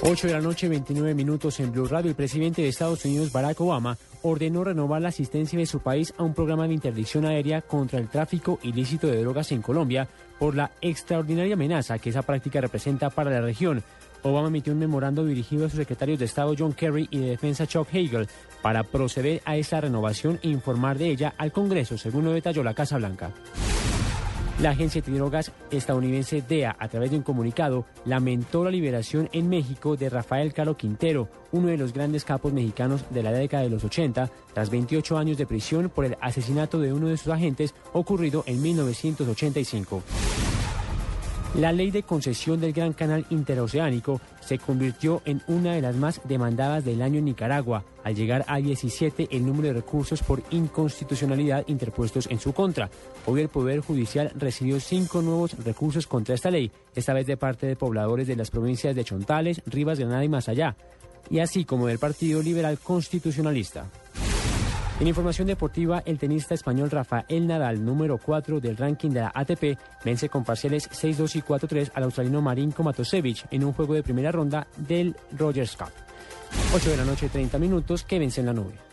8 de la noche, 29 minutos en Blue Radio. El presidente de Estados Unidos, Barack Obama, ordenó renovar la asistencia de su país a un programa de interdicción aérea contra el tráfico ilícito de drogas en Colombia por la extraordinaria amenaza que esa práctica representa para la región. Obama emitió un memorando dirigido a sus secretarios de Estado John Kerry y de Defensa Chuck Hagel para proceder a esa renovación e informar de ella al Congreso, según lo detalló la Casa Blanca. La agencia de drogas estadounidense DEA, a través de un comunicado, lamentó la liberación en México de Rafael Caro Quintero, uno de los grandes capos mexicanos de la década de los 80, tras 28 años de prisión por el asesinato de uno de sus agentes ocurrido en 1985. La ley de concesión del Gran Canal Interoceánico se convirtió en una de las más demandadas del año en Nicaragua, al llegar a 17 el número de recursos por inconstitucionalidad interpuestos en su contra. Hoy el Poder Judicial recibió cinco nuevos recursos contra esta ley, esta vez de parte de pobladores de las provincias de Chontales, Rivas, Granada y más allá, y así como del Partido Liberal Constitucionalista. En información deportiva, el tenista español Rafael Nadal, número 4 del ranking de la ATP, vence con parciales 6-2 y 4-3 al australiano Marinko Matosevic en un juego de primera ronda del Rogers Cup. 8 de la noche, 30 minutos, que vence en la nube.